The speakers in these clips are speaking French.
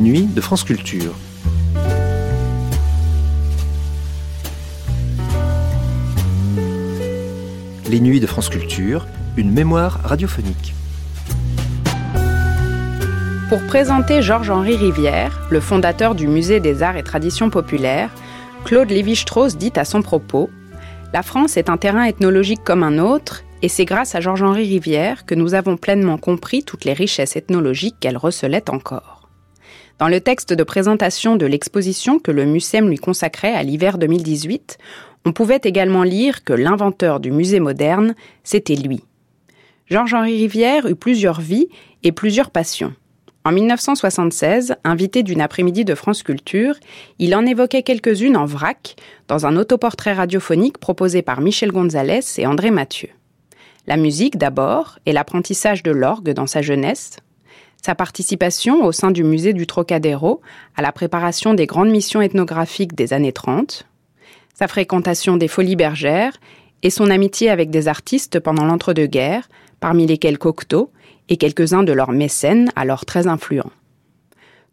nuits de France Culture. Les nuits de France Culture, une mémoire radiophonique. Pour présenter Georges-Henri Rivière, le fondateur du Musée des Arts et Traditions Populaires, Claude Lévi-Strauss dit à son propos La France est un terrain ethnologique comme un autre, et c'est grâce à Georges-Henri Rivière que nous avons pleinement compris toutes les richesses ethnologiques qu'elle recelait encore. Dans le texte de présentation de l'exposition que le MUSEM lui consacrait à l'hiver 2018, on pouvait également lire que l'inventeur du musée moderne, c'était lui. Georges-Henri Rivière eut plusieurs vies et plusieurs passions. En 1976, invité d'une après-midi de France Culture, il en évoquait quelques-unes en vrac, dans un autoportrait radiophonique proposé par Michel Gonzalez et André Mathieu. La musique d'abord, et l'apprentissage de l'orgue dans sa jeunesse, sa participation au sein du musée du Trocadéro à la préparation des grandes missions ethnographiques des années 30, sa fréquentation des folies bergères et son amitié avec des artistes pendant l'entre-deux-guerres, parmi lesquels Cocteau et quelques-uns de leurs mécènes alors très influents.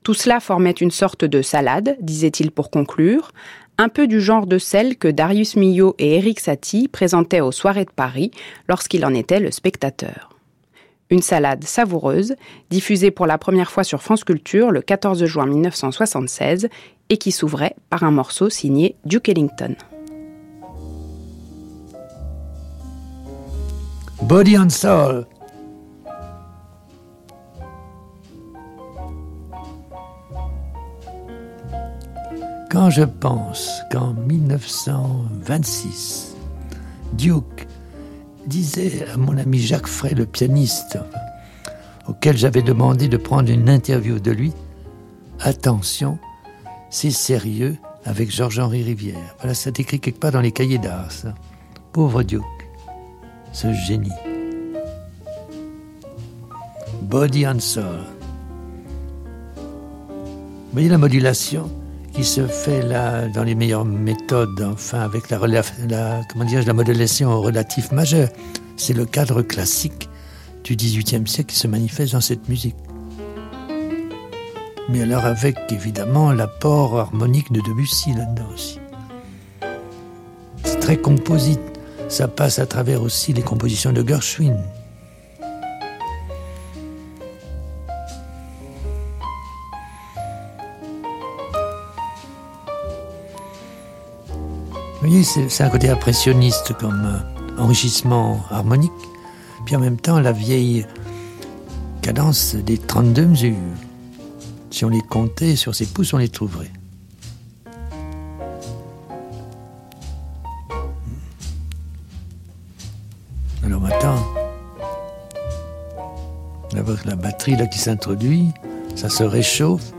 Tout cela formait une sorte de salade, disait-il pour conclure, un peu du genre de celle que Darius Milhaud et Éric Satie présentaient aux soirées de Paris lorsqu'il en était le spectateur. Une salade savoureuse, diffusée pour la première fois sur France Culture le 14 juin 1976 et qui s'ouvrait par un morceau signé Duke Ellington. Body and Soul. Quand je pense qu'en 1926, Duke disait à mon ami Jacques Frey, le pianiste, auquel j'avais demandé de prendre une interview de lui, attention, c'est sérieux avec Georges-Henri Rivière. Voilà, ça écrit quelque part dans les cahiers d'art. Pauvre Duke, ce génie. Body and Soul. Vous voyez la modulation? Qui se fait là dans les meilleures méthodes, enfin avec la, la, comment la relatif majeure. C'est le cadre classique du XVIIIe siècle qui se manifeste dans cette musique mais alors avec évidemment l'apport harmonique de Debussy là-dedans aussi. C'est très composite, ça passe à travers aussi les compositions de Gershwin. Vous voyez, c'est un côté impressionniste comme euh, enrichissement harmonique, puis en même temps la vieille cadence des 32 mesures. Si on les comptait sur ses pouces, on les trouverait. Alors maintenant, la batterie là qui s'introduit, ça se réchauffe.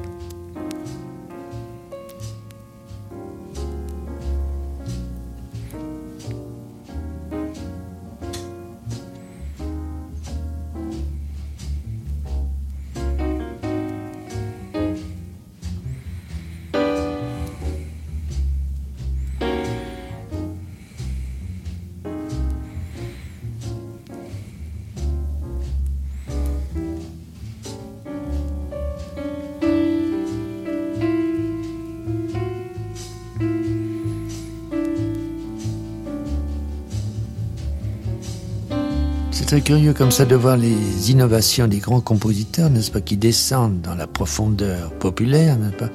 Très curieux comme ça de voir les innovations des grands compositeurs, n'est-ce pas, qui descendent dans la profondeur populaire, n'est-ce pas,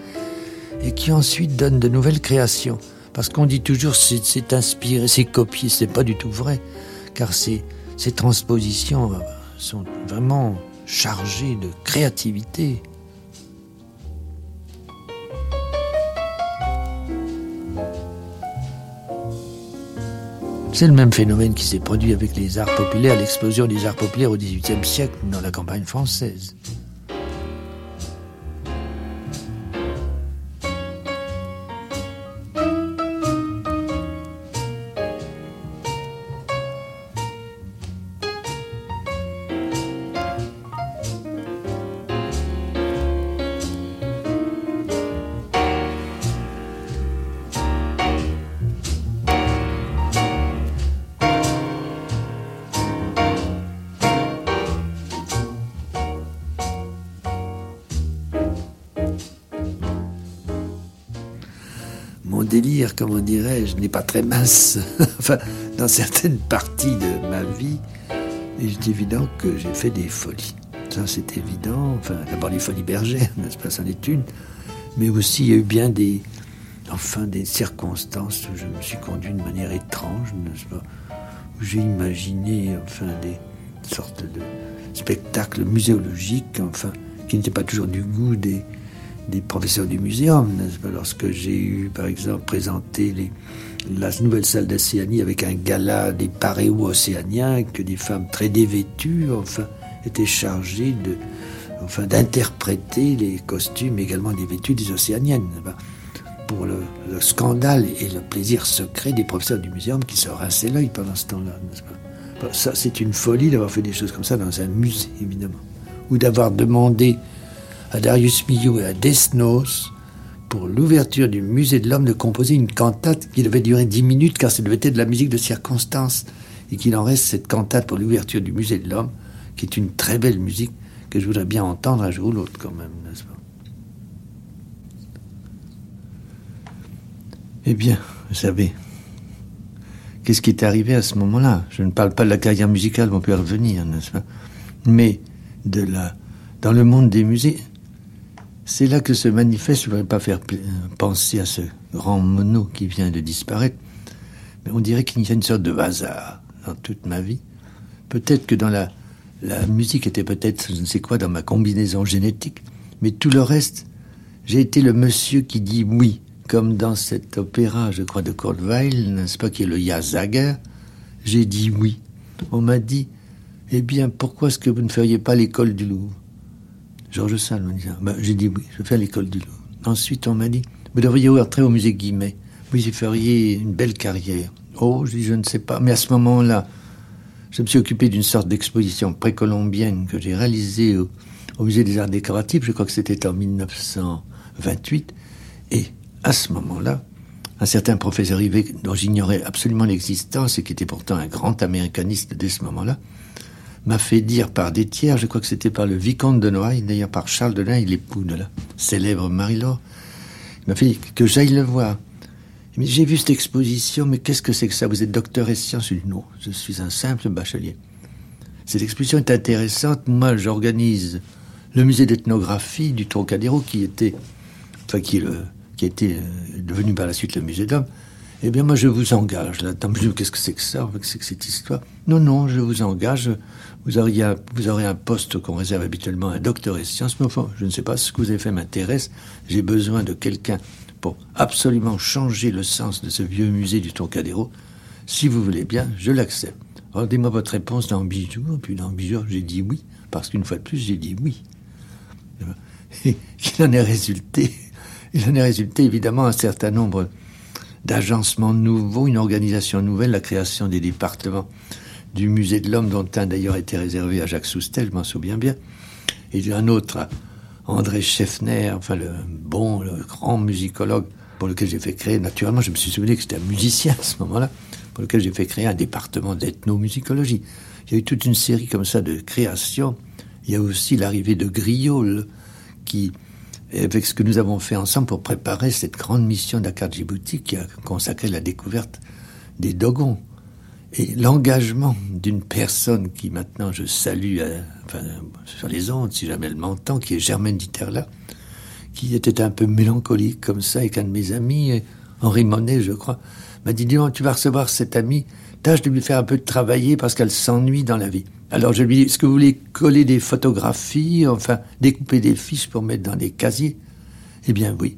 et qui ensuite donnent de nouvelles créations. Parce qu'on dit toujours c'est inspiré, c'est copié, c'est pas du tout vrai, car ces, ces transpositions euh, sont vraiment chargées de créativité. C'est le même phénomène qui s'est produit avec les arts populaires, l'explosion des arts populaires au XVIIIe siècle dans la campagne française. Comment dirais-je, n'est pas très mince. enfin, dans certaines parties de ma vie, il est évident que j'ai fait des folies. Ça, c'est évident. Enfin, d'abord les folies bergères, n'est-ce pas, c'en est une. Mais aussi, il y a eu bien des, enfin, des circonstances où je me suis conduit de manière étrange, n'est-ce pas, où j'ai imaginé, enfin, des sortes de spectacles muséologiques, enfin, qui n'étaient pas toujours du goût des, des professeurs du muséum, lorsque j'ai eu, par exemple, présenté la nouvelle salle d'Océanie avec un gala des paréos océaniens, que des femmes très dévêtues, enfin, étaient chargées de, enfin, d'interpréter les costumes également dévêtus des océaniennes, pour le, scandale et le plaisir secret des professeurs du muséum qui se rinçaient l'œil pendant ce temps-là, Ça, c'est une folie d'avoir fait des choses comme ça dans un musée, évidemment. Ou d'avoir demandé à Darius Milhaud et à Desnos pour l'ouverture du musée de l'homme de composer une cantate qui devait durer dix minutes car ça devait être de la musique de circonstance et qu'il en reste cette cantate pour l'ouverture du musée de l'homme qui est une très belle musique que je voudrais bien entendre un jour ou l'autre quand même, n'est-ce pas? Eh bien, vous savez, qu'est-ce qui est arrivé à ce moment-là? Je ne parle pas de la carrière musicale, on peut y revenir, n'est-ce pas? Mais de la, dans le monde des musées, c'est là que se manifeste, je ne voudrais pas faire penser à ce grand mono qui vient de disparaître, mais on dirait qu'il y a une sorte de hasard dans toute ma vie. Peut-être que dans la, la musique était peut-être, je ne sais quoi, dans ma combinaison génétique, mais tout le reste, j'ai été le monsieur qui dit oui comme dans cet opéra, je crois, de Kortweil, n'est-ce pas, qui est le Yazager, j'ai dit oui. On m'a dit, eh bien, pourquoi est-ce que vous ne feriez pas l'école du Louvre? Georges Sand m'a dit ben, j'ai dit oui, je vais faire l'école du Louvre. Ensuite, on m'a dit, vous devriez entrer au musée Guimet. Vous y feriez une belle carrière. Oh, je dis, je ne sais pas. Mais à ce moment-là, je me suis occupé d'une sorte d'exposition précolombienne que j'ai réalisée au, au musée des arts décoratifs. Je crois que c'était en 1928. Et à ce moment-là, un certain professeur Rivet, dont j'ignorais absolument l'existence et qui était pourtant un grand américaniste dès ce moment-là, m'a fait dire par des tiers, je crois que c'était par le vicomte de Noailles, d'ailleurs par Charles de Noailles, l'époux de la célèbre Marie-Laure, il m'a fait que j'aille le voir. J'ai vu cette exposition, mais qu'est-ce que c'est que ça? Vous êtes docteur et sciences? Je non, je suis un simple bachelier. Cette exposition est intéressante. Moi, j'organise le musée d'ethnographie du Trocadéro, qui était, enfin, qui le, qui était euh, devenu par la suite le musée d'homme, eh bien, moi, je vous engage là-dedans. Qu'est-ce que c'est que ça? Qu'est-ce que cette histoire Non, non, je vous engage. Vous, aurez un poste qu'on réserve habituellement à un docteur et sciences, mais enfin, je ne sais pas, ce que vous avez fait m'intéresse. J'ai besoin de quelqu'un pour absolument changer le sens de ce vieux musée du Trocadéro. Si vous voulez bien, je l'accepte. Rendez-moi votre réponse dans Bijou. Puis dans Bijou, j'ai dit oui, parce qu'une fois de plus, j'ai dit oui. Et qu'il en est résulté il en est résulté évidemment un certain nombre d'agencements nouveaux, une organisation nouvelle, la création des départements du musée de l'homme, dont un d'ailleurs était réservé à Jacques Soustel, je m'en souviens bien, et un autre à André Scheffner, enfin le bon, le grand musicologue pour lequel j'ai fait créer, naturellement, je me suis souvenu que c'était un musicien à ce moment-là, pour lequel j'ai fait créer un département d'ethnomusicologie. Il y a eu toute une série comme ça de créations. Il y a aussi l'arrivée de Griol, qui avec ce que nous avons fait ensemble pour préparer cette grande mission Dakar Djibouti qui a consacré la découverte des Dogons. Et l'engagement d'une personne qui maintenant je salue euh, sur les ondes, si jamais elle m'entend, qui est Germaine Diterla, qui était un peu mélancolique comme ça, et qu'un de mes amis, Henri Monet, je crois, m'a dit, dis tu vas recevoir cette amie, tâche de lui faire un peu de travailler parce qu'elle s'ennuie dans la vie. Alors je lui dis, est-ce que vous voulez coller des photographies, enfin découper des fiches pour mettre dans des casiers? Eh bien oui.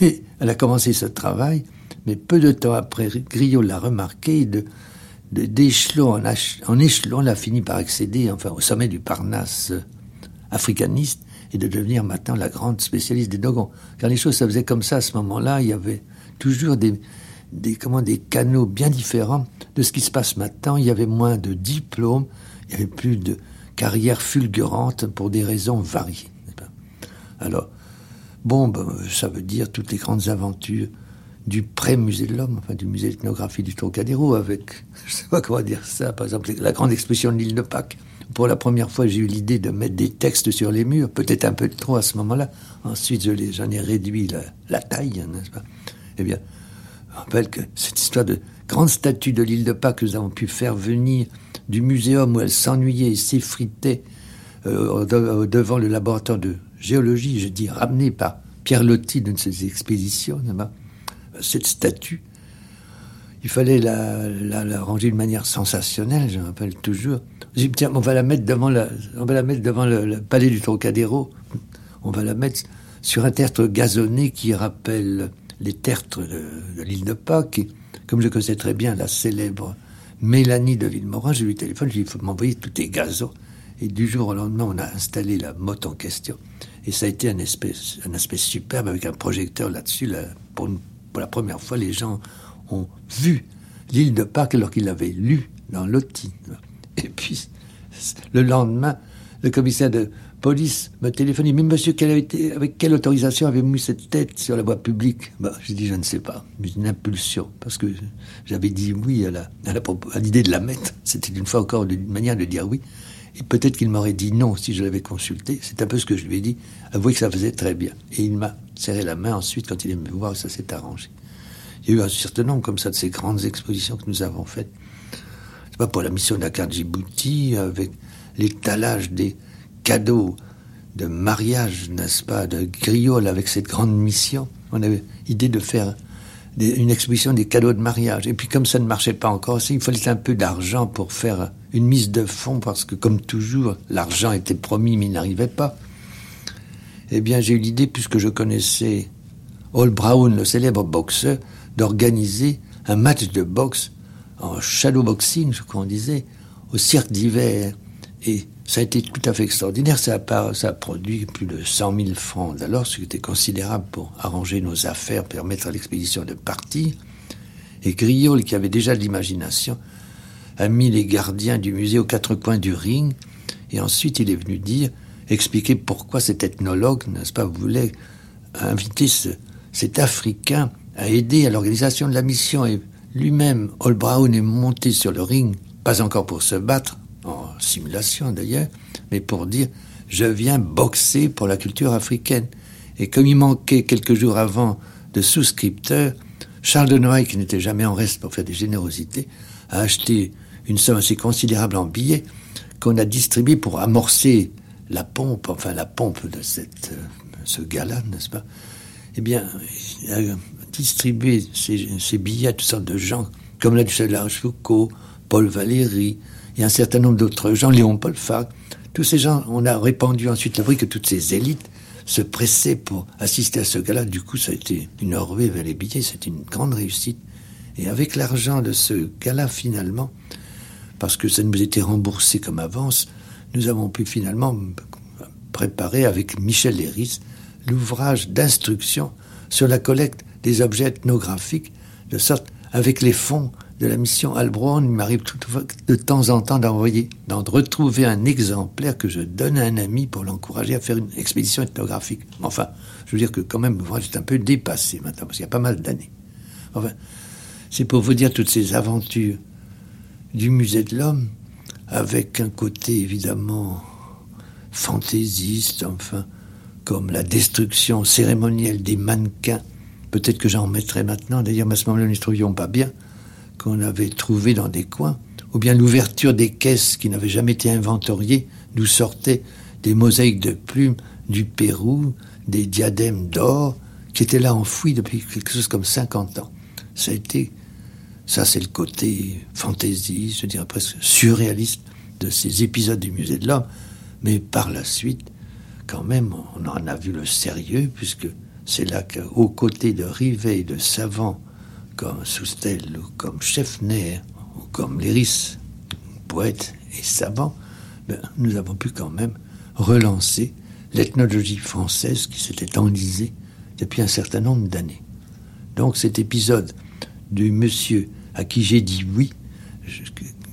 Mais elle a commencé ce travail, mais peu de temps après, Griot l'a remarqué, de, d'échelon en, échelon, elle a fini par accéder enfin, au sommet du Parnasse africaniste et de devenir maintenant la grande spécialiste des Dogons. Car les choses se faisaient comme ça à ce moment-là, il y avait toujours des, des, comment, des canaux bien différents de ce qui se passe maintenant. Il y avait moins de diplômes, il n'y avait plus de carrière fulgurante pour des raisons variées. Alors, bon, ben, ça veut dire toutes les grandes aventures du pré-musée de l'homme, enfin du musée d'ethnographie du Trocadéro, avec, je sais pas comment dire ça, par exemple, la grande exposition de l'île de Pâques. Pour la première fois, j'ai eu l'idée de mettre des textes sur les murs, peut-être un peu trop à ce moment-là. Ensuite, j'en ai réduit la, taille, n'est-ce pas? Eh bien, rappelle que cette histoire de grande statue de l'île de Pâques que nous avons pu faire venir du muséum où elle s'ennuyait et s'effritait euh, devant le laboratoire de géologie, je dis ramenée par Pierre Lotti d'une de ses expéditions, cette statue, il fallait la, la, ranger de manière sensationnelle, je me rappelle toujours. J'ai dit, tiens, on va la mettre devant, la, on va la mettre devant le, palais du Trocadéro. On va la mettre sur un tertre gazonné qui rappelle les tertres de, l'île de Pâques. comme je connaissais très bien la célèbre Mélanie de Villemorin, j'ai eu le téléphone, j'ai dit, il faut m'envoyer tous tes gazons. Et du jour au lendemain, on a installé la motte en question. Et ça a été un aspect, un aspect superbe avec un projecteur là-dessus. pour, pour, la première fois, les gens ont vu l'île de Pâques alors qu'ils l'avaient lu dans l'OTI. Et puis, le lendemain, le commissaire de police me téléphone. Mais monsieur, avec quelle autorisation avez-vous mis cette tête sur la voie publique? Bah, J'ai dit, je ne sais pas. Une impulsion. Parce que j'avais dit oui à, la, à l'idée de la mettre. C'était une fois encore une manière de dire oui. Et peut-être qu'il m'aurait dit non si je l'avais consulté. C'est un peu ce que je lui ai dit. Avouez que ça faisait très bien. Et il m'a serré la main ensuite quand il est venu voir ça s'est arrangé. Il y a eu un certain nombre comme ça de ces grandes expositions que nous avons faites. C'est pas pour la mission Dakar Djibouti avec l'étalage des cadeaux de mariage, n'est-ce pas, de griole avec cette grande mission. On avait idée de faire une exposition des cadeaux de mariage. Et puis comme ça ne marchait pas encore, il fallait un peu d'argent pour faire une mise de fonds, parce que comme toujours, l'argent était promis mais il n'arrivait pas. Eh bien, j'ai eu l'idée, puisque je connaissais Hall Brown, le célèbre boxeur, d'organiser un match de boxe en shadow boxing, je crois qu'on disait, au cirque d'hiver. Et ça a été tout à fait extraordinaire. Ça a, produit plus de 100 000 francs d'alors, ce qui était considérable pour arranger nos affaires, permettre à l'expédition de partir. Et Griol, qui avait déjà de l'imagination, a mis les gardiens du musée aux quatre coins du ring. Et ensuite, il est venu dire, expliquer pourquoi cet ethnologue, n'est-ce pas, voulait inviter ce, cet Africain à aider à l'organisation de la mission. Et lui-même, Hall Brown, est monté sur le ring, pas encore pour se battre, simulation d'ailleurs, mais pour dire je viens boxer pour la culture africaine. Et comme il manquait quelques jours avant de souscripteurs, Charles de Noailles, qui n'était jamais en reste pour faire des générosités, a acheté une somme assez considérable en billets qu'on a distribué pour amorcer la pompe, enfin la pompe de cette, euh, ce gala, n'est-ce pas? Eh bien, il a distribué ces, billets à toutes sortes de gens, comme la Duchesse Foucault, Paul Valéry, et un certain nombre d'autres gens, Léon Paul Farc. Tous ces gens, on a répandu ensuite le bruit que toutes ces élites se pressaient pour assister à ce gala. Du coup, ça a été une orvée vers les billets, c'était une grande réussite. Et avec l'argent de ce gala, finalement, parce que ça nous était remboursé comme avance, nous avons pu finalement préparer avec Michel Léris l'ouvrage d'instruction sur la collecte des objets ethnographiques, de sorte, avec les fonds de la mission Albron, il m'arrive de temps en temps d'envoyer, d'en retrouver un exemplaire que je donne à un ami pour l'encourager à faire une expédition ethnographique. Enfin, je veux dire que quand même, l'ouvrage est un peu dépassé maintenant, parce qu'il y a pas mal d'années. Enfin, c'est pour vous dire toutes ces aventures du musée de l'homme, avec un côté évidemment fantaisiste, enfin, comme la destruction cérémonielle des mannequins. Peut-être que j'en mettrai maintenant, d'ailleurs, à ce moment-là, nous ne trouvions pas bien qu'on avait trouvé dans des coins, ou bien l'ouverture des caisses qui n'avaient jamais été inventoriées, d'où sortaient des mosaïques de plumes du Pérou, des diadèmes d'or, qui étaient là enfouis depuis quelque chose comme 50 ans. Ça a été, ça c'est le côté fantaisie, je dirais presque surréaliste de ces épisodes du musée de l'homme, mais par la suite, quand même, on en a vu le sérieux, puisque c'est là qu'aux côtés de Rivet et de savants comme Soustel ou comme Scheffner ou comme Léris, poète et savant, ben, nous avons pu quand même relancer l'ethnologie française qui s'était enlisée depuis un certain nombre d'années. Donc cet épisode du monsieur à qui j'ai dit oui,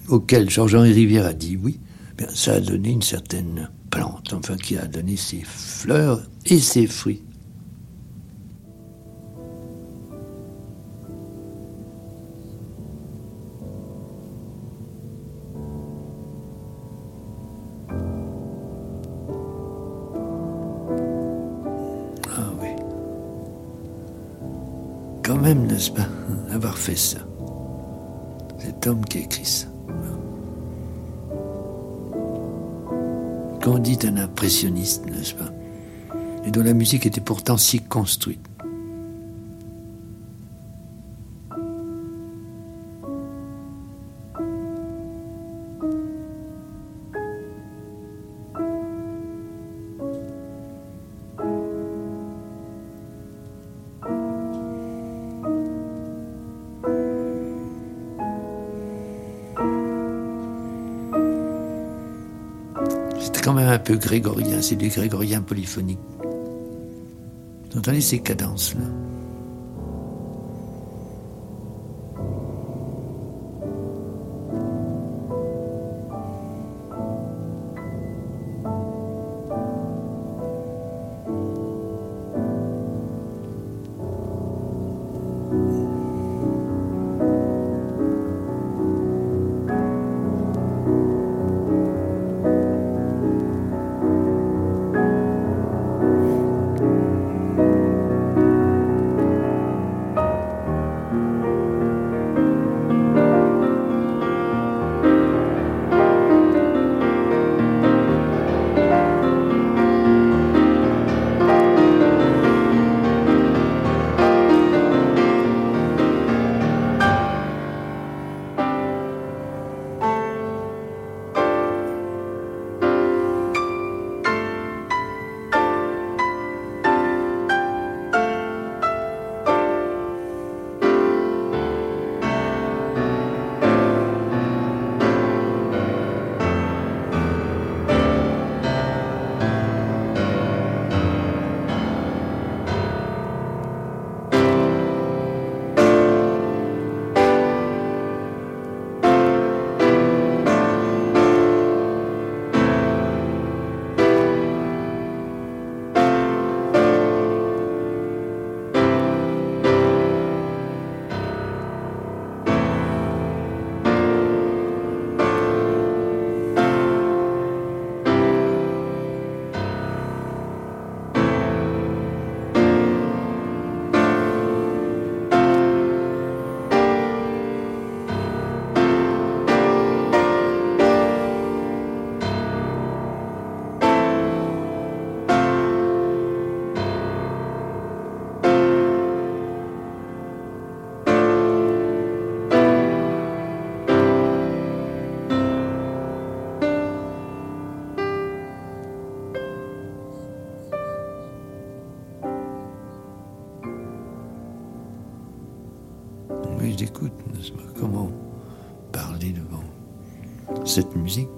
auquel Georges-Henri Rivière a dit oui, ben, ça a donné une certaine plante, enfin qui a donné ses fleurs et ses fruits. Même, n'est-ce pas, avoir fait ça. Cet homme qui a écrit ça. Qu'on dit un impressionniste, n'est-ce pas Et dont la musique était pourtant si construite. Grégorien, c'est du grégorien polyphonique. Vous entendez ces cadences-là? J'écoute, Comment parler devant cette musique?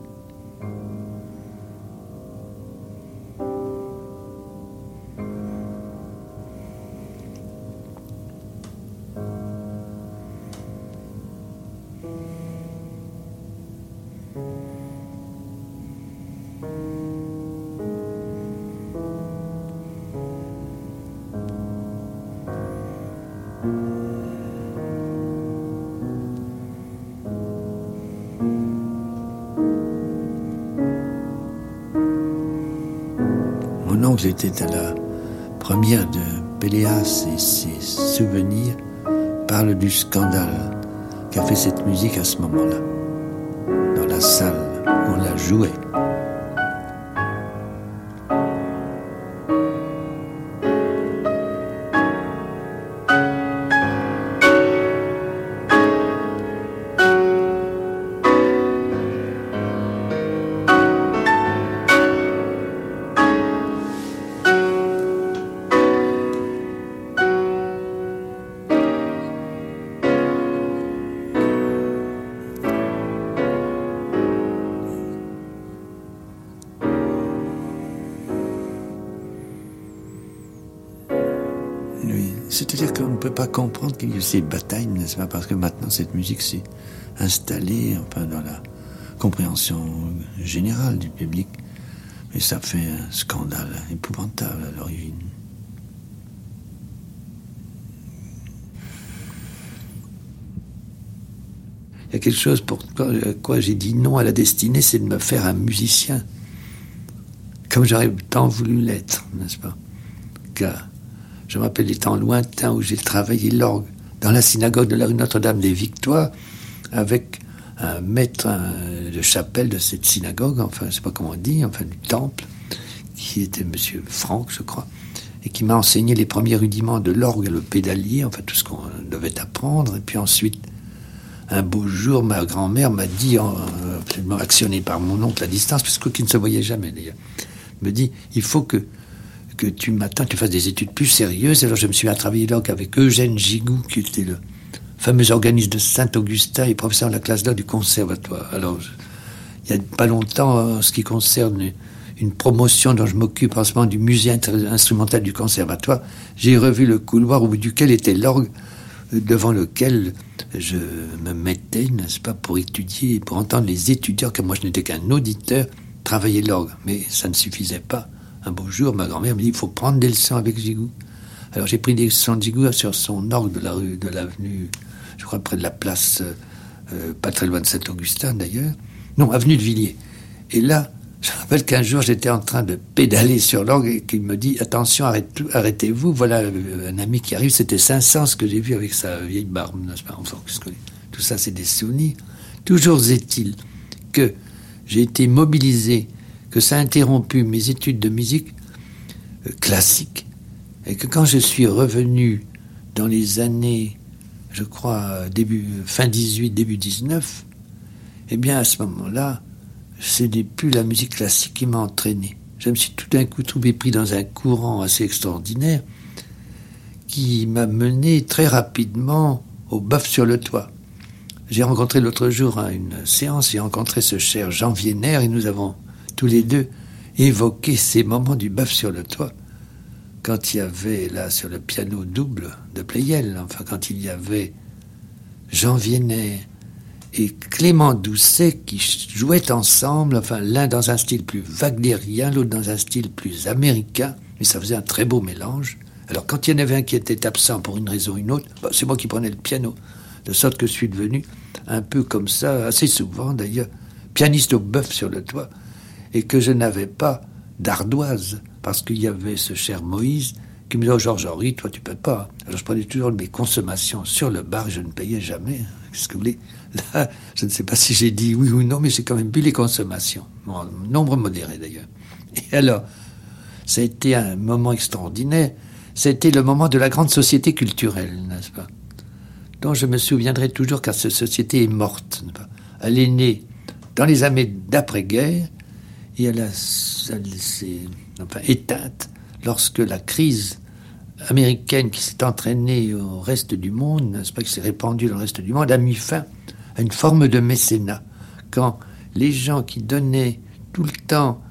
J'étais à la première de Péléas et ses souvenirs parlent du scandale qu'a fait cette musique à ce moment-là, dans la salle où on la jouait. Qu'il ces batailles, n'est-ce pas? Parce que maintenant, cette musique s'est installée enfin, dans la compréhension générale du public. Et ça fait un scandale épouvantable à l'origine. Il y a quelque chose pour quoi j'ai dit non à la destinée, c'est de me faire un musicien. Comme j'aurais tant voulu l'être, n'est-ce pas? Car Je me rappelle les temps lointains où j'ai travaillé l'orgue dans la synagogue de la rue Notre-Dame des Victoires avec un maître de chapelle de cette synagogue, enfin, je sais pas comment on dit, enfin, du temple, qui était monsieur Franck, je crois, et qui m'a enseigné les premiers rudiments de l'orgue, le pédalier, enfin, tout ce qu'on devait apprendre. Et puis ensuite, un beau jour, ma grand-mère m'a dit, absolument actionné par mon oncle à distance, puisque ne se voyait jamais d'ailleurs, me dit, il faut que que tu m'attends, tu fasses des études plus sérieuses. Alors je me suis mis à travailler donc avec Eugène Gigou, qui était le, fameux organisme de Saint-Augustin et professeur de la classe d'or du conservatoire. Alors, il n'y a pas longtemps, en ce qui concerne une promotion dont je m'occupe en ce moment du musée instrumental du conservatoire, j'ai revu le couloir au bout duquel était l'orgue devant lequel je me mettais, n'est-ce pas, pour étudier, pour entendre les étudiants, car moi je n'étais qu'un auditeur, travailler l'orgue. Mais ça ne suffisait pas. Un beau jour, ma grand-mère me dit, il faut prendre des leçons avec Gigou. Alors j'ai pris des leçons de Gigou sur son orgue de la rue, de l'avenue je crois près de la place, euh, pas très loin de Saint-Augustin d'ailleurs. Non, avenue de Villiers. Et là, je me rappelle qu'un jour, j'étais en train de pédaler sur l'orgue et qu'il me dit Attention, arrêtez-vous. Voilà euh, un ami qui arrive. C'était Saint-Saëns que j'ai vu avec sa vieille barbe, enfin, Tout ça, c'est des souvenirs. Toujours est-il que j'ai été mobilisé, ça a interrompu mes études de musique euh, classique, et que quand je suis revenu dans les années je crois, fin 18, début 19, eh bien, à ce moment-là, ce n'est plus la musique classique qui m'a entraîné. Je me suis tout d'un coup trouvé pris dans un courant assez extraordinaire qui m'a mené très rapidement au bœuf sur le toit. J'ai rencontré l'autre jour à une séance, j'ai rencontré ce cher Jean Vienner et nous avons tous les deux évoqué ces moments du bœuf sur le toit quand il y avait là sur le piano double de Pleyel, enfin quand il y avait Jean Viennet et Clément Doucet qui jouaient ensemble, enfin l'un dans un style plus wagnérien, l'autre dans un style plus américain, mais ça faisait un très beau mélange. Alors quand il y en avait un qui était absent pour une raison ou une autre, bah, c'est moi qui prenais le piano, de sorte que je suis devenu un peu comme ça, assez souvent d'ailleurs, pianiste au bœuf sur le toit, et que je n'avais pas d'ardoise parce qu'il y avait ce cher Moïse qui me disait oh, Georges-Henri, toi tu peux pas. Alors je prenais toujours mes consommations sur le bar je ne payais jamais. Qu'est-ce que vous voulez? Là, je ne sais pas si j'ai dit oui ou non, mais j'ai quand même bu les consommations. Bon, nombre modéré d'ailleurs. Et alors, ça a été un moment extraordinaire. C'était le moment de la grande société culturelle, n'est-ce pas? Dont je me souviendrai toujours car cette société est morte. Elle est née dans les années d'après-guerre et elle, s'est éteinte lorsque la crise américaine qui s'est entraînée au reste du monde, n'est-ce pas, qui s'est répandue dans le reste du monde, a mis fin à une forme de mécénat. Quand les gens qui donnaient tout le temps,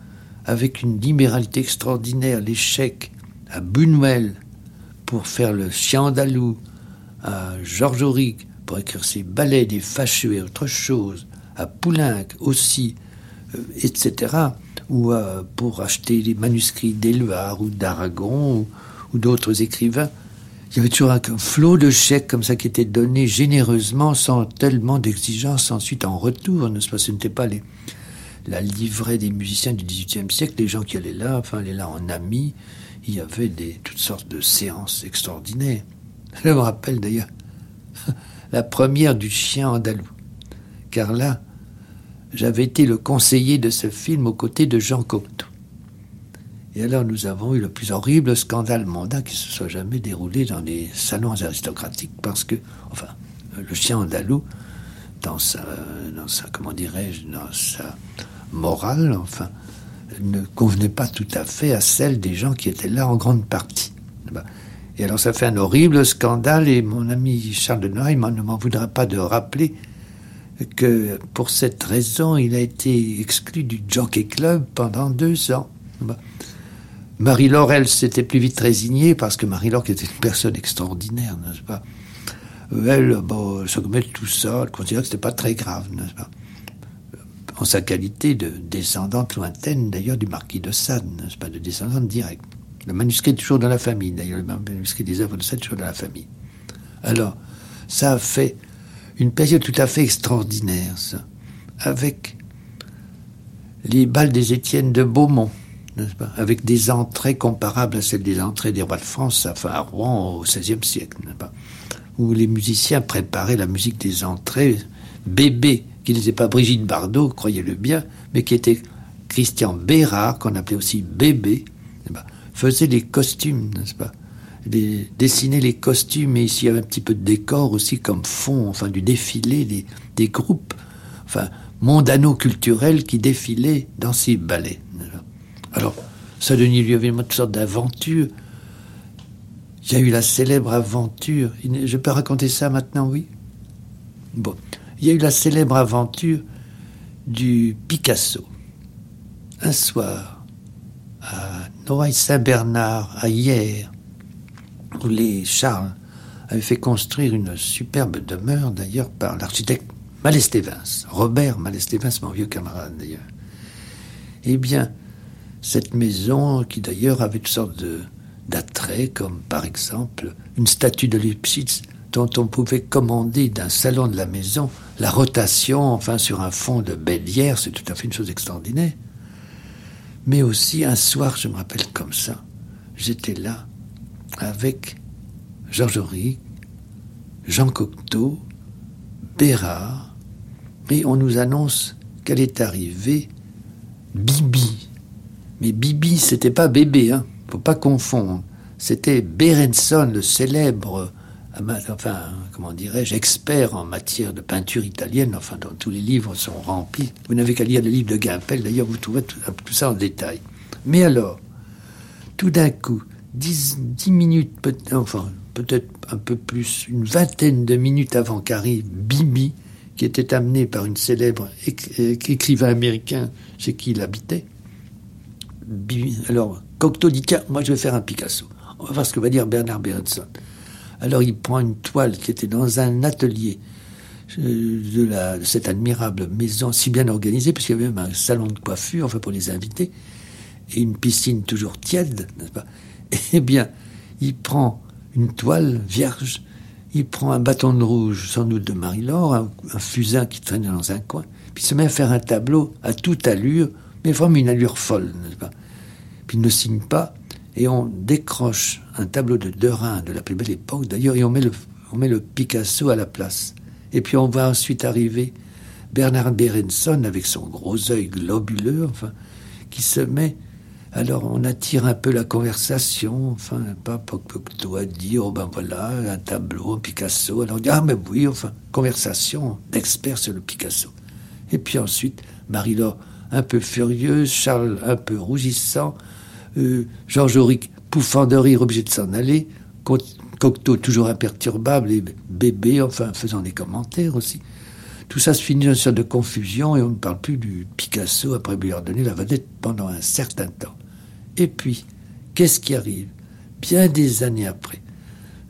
avec une libéralité extraordinaire, les chèques à Buñuel pour faire le chien andalou, à Georges Auric pour écrire ses ballets des fâcheux et autre chose, à Poulenc aussi, etc., ou euh, pour acheter les manuscrits d'Éluard ou d'Aragon ou, d'autres écrivains. Il y avait toujours un flot de chèques comme ça qui était donné généreusement sans tellement d'exigences ensuite en retour, n'est-ce pas Ce n'était pas les, la livrée des musiciens du XVIIIe siècle, les gens qui allaient là, enfin, allaient là en amis. Il y avait des, toutes sortes de séances extraordinaires. Je me rappelle d'ailleurs la première du chien andalou. Car là, j'avais été le conseiller de ce film aux côtés de Jean Cocteau. Et alors nous avons eu le plus horrible scandale mondain qui se soit jamais déroulé dans les salons aristocratiques parce que, enfin, le chien andalou, dans sa, dans sa comment dirais-je, dans sa morale, enfin, ne convenait pas tout à fait à celle des gens qui étaient là en grande partie. Et alors ça fait un horrible scandale et mon ami Charles de Noailles ne m'en voudra pas de rappeler que pour cette raison, il a été exclu du Jockey Club pendant deux ans. Bah. Marie-Laure, elle, s'était plus vite résignée parce que Marie-Laure, qui était une personne extraordinaire, n'est-ce pas? Elle, bon, s'occupait de tout ça, elle considérait que c'était pas très grave, n'est-ce pas? En sa qualité de descendante lointaine, d'ailleurs, du marquis de Sade, n'est-ce pas? De descendante directe. Le manuscrit est toujours dans la famille, d'ailleurs, le manuscrit des œuvres de Sade est toujours dans la famille. Alors, ça a fait une période tout à fait extraordinaire, ça, avec les balles des Étienne de Beaumont, Avec des entrées comparables à celles des entrées des rois de France, enfin à Rouen au XVIe siècle, pas? Où les musiciens préparaient la musique des entrées, bébé, qui n'était pas Brigitte Bardot, croyez-le bien, mais qui était Christian Bérard, qu'on appelait aussi bébé, faisait les costumes, n'est-ce pas? Dessiner les costumes, et ici il y avait un petit peu de décor aussi comme fond, enfin du défilé des, groupes, enfin mondano-culturels qui défilaient dans ces ballets. Alors, ça donnait lieu à une sorte d'aventure. Il y a eu la célèbre aventure. Je peux raconter ça maintenant, oui? Bon. Il y a eu la célèbre aventure du Picasso. Un soir, à Noailles-Saint-Bernard, à Hier, où les Charles avaient fait construire une superbe demeure, d'ailleurs, par l'architecte Malestévins, Robert Malestévins, mon vieux camarade, d'ailleurs. Eh bien, cette maison, qui d'ailleurs avait toutes sortes d'attraits, comme par exemple une statue de Lipschitz dont on pouvait commander d'un salon de la maison la rotation, enfin sur un fond de bélière, c'est tout à fait une chose extraordinaire. Mais aussi un soir, je me rappelle comme ça, j'étais là avec Georges Auric, Jean Cocteau, Bérard, et on nous annonce qu'elle est arrivée Bibi. Mais Bibi, c'était pas bébé, hein, faut pas confondre. C'était Berenson, le célèbre, enfin, comment dirais-je, expert en matière de peinture italienne, enfin, dont tous les livres sont remplis. Vous n'avez qu'à lire le livre de Gimpel, d'ailleurs, vous trouvez tout, ça en détail. Mais alors, tout d'un coup, dix, minutes, peut enfin, peut-être un peu plus, une vingtaine de minutes avant qu'arrive Bibi, qui était amené par une célèbre écrivain américain chez qui il habitait, alors, Cocteau dit Tiens, moi je vais faire un Picasso. On va voir ce que va dire Bernard Berenson. Alors il prend une toile qui était dans un atelier euh, de, la, cette admirable maison, si bien organisée, puisqu'il y avait même un salon de coiffure, enfin pour les invités, et une piscine toujours tiède, n'est-ce pas? Eh bien, il prend une toile vierge, il prend un bâton de rouge, sans doute de Marie-Laure, un, fusain qui traînait dans un coin, puis il se met à faire un tableau à toute allure mais vraiment une allure folle, n'est-ce pas? Puis il ne signe pas, et on décroche un tableau de Derain de la plus belle époque, d'ailleurs, et on met, le, Picasso à la place. Et puis on voit ensuite arriver Bernard Berenson avec son gros œil globuleux, enfin, qui se met. Alors on attire un peu la conversation, enfin, pas à dire, oh ben voilà, un tableau, un Picasso. Alors on dit, ah mais oui, enfin, conversation d'experts sur le Picasso. Et puis ensuite, Marie-Laure un peu furieuse, Charles un peu rougissant, euh, Georges Auric pouffant de rire, obligé de s'en aller, Cocteau toujours imperturbable et bébé, enfin faisant des commentaires aussi. Tout ça se finit dans une sorte de confusion et on ne parle plus du Picasso après lui avoir donné la vedette pendant un certain temps. Et puis, qu'est-ce qui arrive Bien des années après,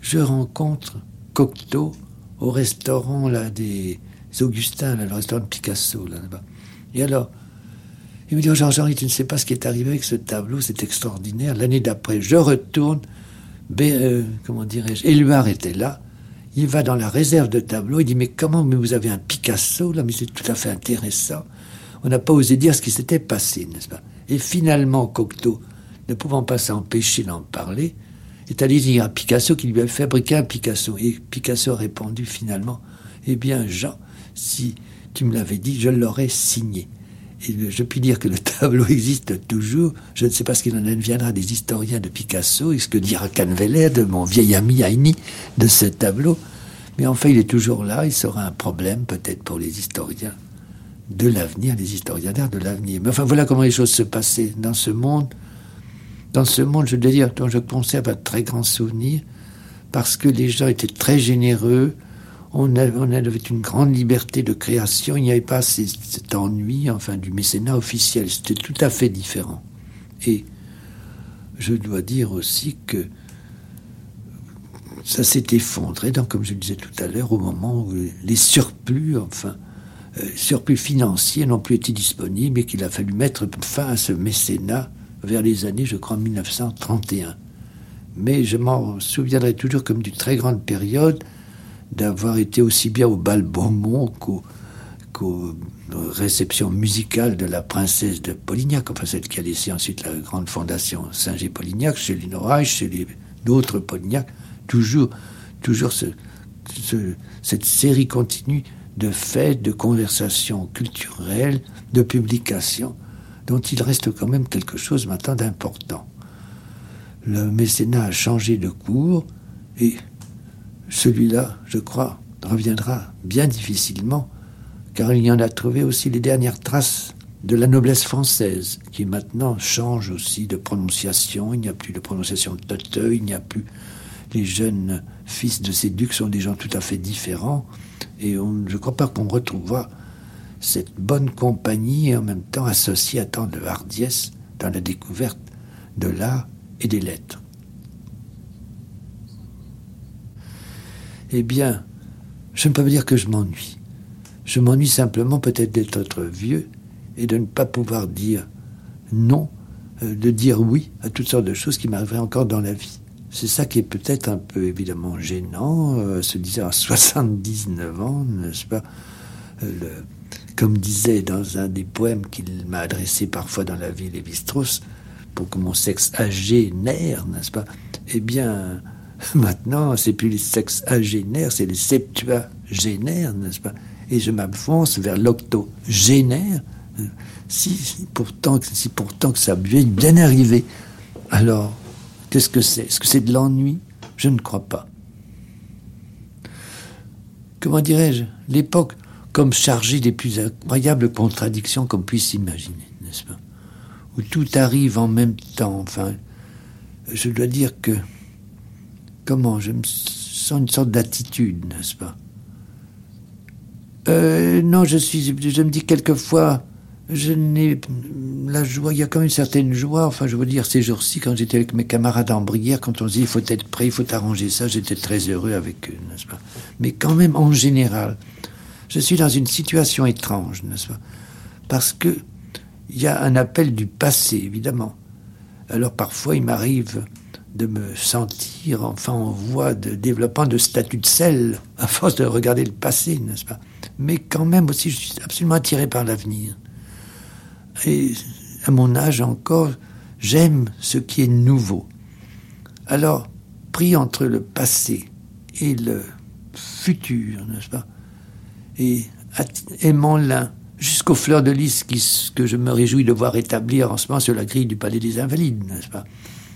je rencontre Cocteau au restaurant là, des Augustins, le restaurant de Picasso là-bas. Et alors, il me dit, oh Jean-Henri, tu ne sais pas ce qui est arrivé avec ce tableau, c'est extraordinaire. L'année d'après, je retourne, euh, comment dirais-je, Éluard était là, il va dans la réserve de tableaux, il dit, mais comment, mais vous avez un Picasso là, mais c'est tout à fait intéressant. On n'a pas osé dire ce qui s'était passé, n'est-ce pas? Et finalement, Cocteau, ne pouvant pas s'empêcher d'en parler, est allé dire à Picasso qu'il lui avait fabriqué un Picasso. Et Picasso a répondu finalement, eh bien Jean, si tu me l'avais dit, je l'aurais signé je puis dire que le tableau existe toujours. Je ne sais pas ce qu'il en adviendra des historiens de Picasso et ce que dira Canveller, de mon vieil ami Heini, de ce tableau. Mais enfin, il est toujours là. Il sera un problème peut-être pour les historiens de l'avenir, les historiens d'art de l'avenir. Mais enfin, voilà comment les choses se passaient dans ce monde. Dans ce monde, je dois dire, dont je conserve un très grand souvenir, parce que les gens étaient très généreux, on, avait une grande liberté de création, il n'y avait pas cet ennui, enfin, du mécénat officiel. C'était tout à fait différent. Et je dois dire aussi que ça s'est effondré, comme je le disais tout à l'heure, au moment où les surplus, enfin, euh, surplus financiers n'ont plus été disponibles et qu'il a fallu mettre fin à ce mécénat vers les années, je crois, 1931. Mais je m'en souviendrai toujours comme d'une très grande période d'avoir été aussi bien au bal Beaumont qu'aux réceptions musicales de la princesse de Polignac, enfin celle qui a laissé ensuite la grande fondation Saint-Gé-Polignac, chez Lino Reich, chez d'autres Polignac, toujours, toujours cette série continue de faits, de conversations culturelles, de publications, dont il reste quand même quelque chose maintenant d'important. Le mécénat a changé de cours et celui-là, je crois, reviendra bien difficilement, car il y en a trouvé aussi les dernières traces de la noblesse française, qui maintenant change aussi de prononciation. Il n'y a plus de prononciation de Toteux, il n'y a plus. Les jeunes fils de ces ducs sont des gens tout à fait différents, et je ne crois pas qu'on retrouvera cette bonne compagnie et en même temps associée à tant de hardiesse dans la découverte de l'art et des lettres. Eh bien, je ne peux pas dire que je m'ennuie. Je m'ennuie simplement peut-être d'être vieux et de ne pas pouvoir dire non, euh, de dire oui à toutes sortes de choses qui m'arriveraient encore dans la vie. C'est ça qui est peut-être un peu évidemment gênant, euh, se disant à 79 ans, n'est-ce pas euh, Comme disait dans un des poèmes qu'il m'a adressé parfois dans la vie Lévi-Strauss, pour que mon sexe âgé naire, n'est-ce pas? Eh bien, Maintenant, c'est plus les sexes agénaires, c'est les septuagénaires, n'est-ce pas? Et je m'avance vers l'octogénaire. Si, pourtant, si pourtant que ça vient bien arrivé. Alors, qu'est-ce que c'est? Est-ce que c'est de l'ennui? Je ne crois pas. Comment dirais-je? L'époque comme chargée des plus incroyables contradictions qu'on puisse imaginer, n'est-ce pas? Où tout arrive en même temps. Enfin, je dois dire que comment Je me sens une sorte d'attitude, n'est-ce pas? Euh, Non, je suis. Je me dis quelquefois, je n'ai la joie. Il y a quand même une certaine joie. Enfin, je veux dire, ces jours-ci, quand j'étais avec mes camarades en Brière, quand on se dit il faut être prêt, il faut arranger ça, j'étais très heureux avec eux, n'est-ce pas? Mais quand même, en général, je suis dans une situation étrange, n'est-ce pas? Parce que il y a un appel du passé, évidemment. Alors parfois, il m'arrive de me sentir enfin en voie de développement de statut de sel, à force de regarder le passé, n'est-ce pas? Mais quand même aussi, je suis absolument attiré par l'avenir. Et à mon âge encore, j'aime ce qui est nouveau. Alors, pris entre le passé et le futur, n'est-ce pas? Et aimant l'un jusqu'aux fleurs de lys que je me réjouis de voir établir en ce moment sur la grille du Palais des Invalides, n'est-ce pas?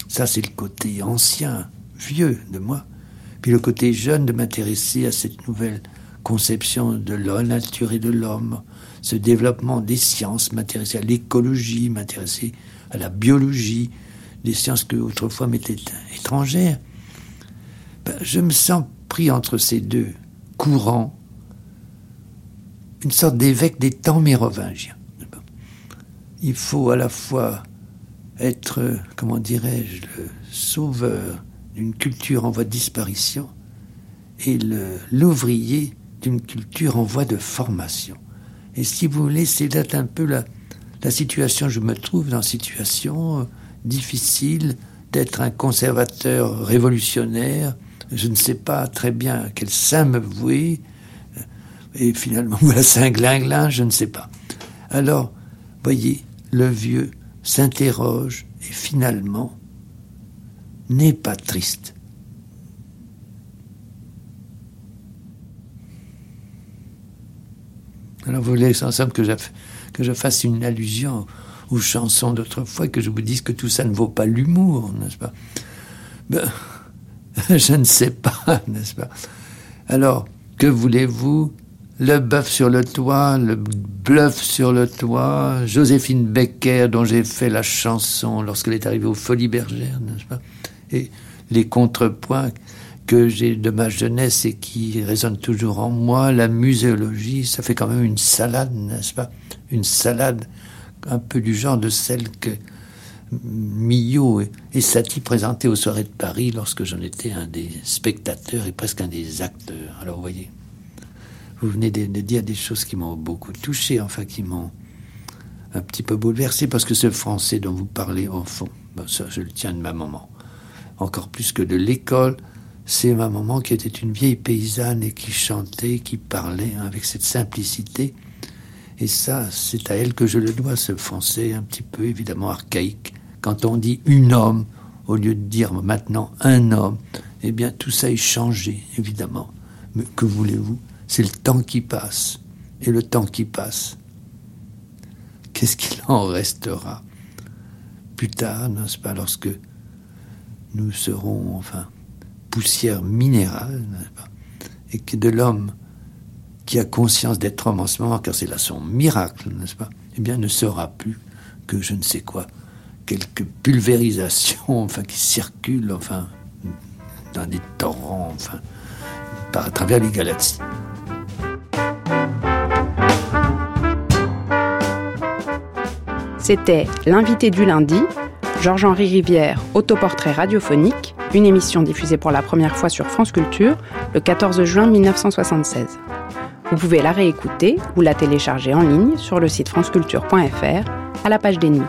Ça, c'est le côté ancien, vieux de moi. Puis le côté jeune de m'intéresser à cette nouvelle conception de la nature et de l'homme, ce développement des sciences, m'intéresser à l'écologie, m'intéresser à la biologie, des sciences que autrefois m'étaient étrangères. Ben, je me sens pris entre ces deux courants, une sorte d'évêque des temps mérovingiens. Il faut à la fois être, comment dirais-je, le sauveur d'une culture en voie de disparition et l'ouvrier d'une culture en voie de formation. Et si vous voulez, c'est là un peu la, la situation, je me trouve dans une situation euh, difficile d'être un conservateur révolutionnaire. Je ne sais pas très bien à quel sein me vouer. Et finalement, voilà, c'est un je ne sais pas. Alors, voyez, le vieux s'interroge et finalement n'est pas triste. Alors vous voulez ensemble que je, que je fasse une allusion aux chansons d'autrefois, que je vous dise que tout ça ne vaut pas l'humour, n'est-ce pas? Ben, Je ne sais pas, n'est-ce pas? Alors, que voulez-vous? Le bœuf sur le toit, le bluff sur le toit, Joséphine Becker dont j'ai fait la chanson lorsqu'elle est arrivée aux Folies Bergères, n'est-ce pas? Et les contrepoints que j'ai de ma jeunesse et qui résonnent toujours en moi, la muséologie, ça fait quand même une salade, n'est-ce pas? Une salade un peu du genre de celle que Millot et Satie présentaient aux soirées de Paris lorsque j'en étais un des spectateurs et presque un des acteurs. Alors vous voyez, vous venez de, dire des choses qui m'ont beaucoup touché, enfin qui m'ont un petit peu bouleversé, parce que ce français dont vous parlez, fond, ben ça, je le tiens de ma maman. Encore plus que de l'école, c'est ma maman qui était une vieille paysanne et qui chantait, qui parlait hein, avec cette simplicité Et ça, c'est à elle que je le dois, ce français un petit peu évidemment archaïque. Quand on dit une homme, au lieu de dire maintenant un homme, eh bien tout ça est changé, évidemment. Mais que voulez-vous? C'est le temps qui passe. Et le temps qui passe, qu'est-ce qu'il en restera plus tard, n'est-ce pas, lorsque nous serons, enfin, poussière minérale, n'est-ce pas, et que de l'homme qui a conscience d'être homme en ce moment, car c'est là son miracle, n'est-ce pas Eh bien, ne sera plus que je ne sais quoi, quelques pulvérisations, enfin, qui circulent, enfin, dans des torrents, enfin, par à travers les galaxies. C'était l'invité du lundi, Georges-Henri Rivière, autoportrait radiophonique, une émission diffusée pour la première fois sur France Culture le 14 juin 1976. Vous pouvez la réécouter ou la télécharger en ligne sur le site franceculture.fr à la page des nuits.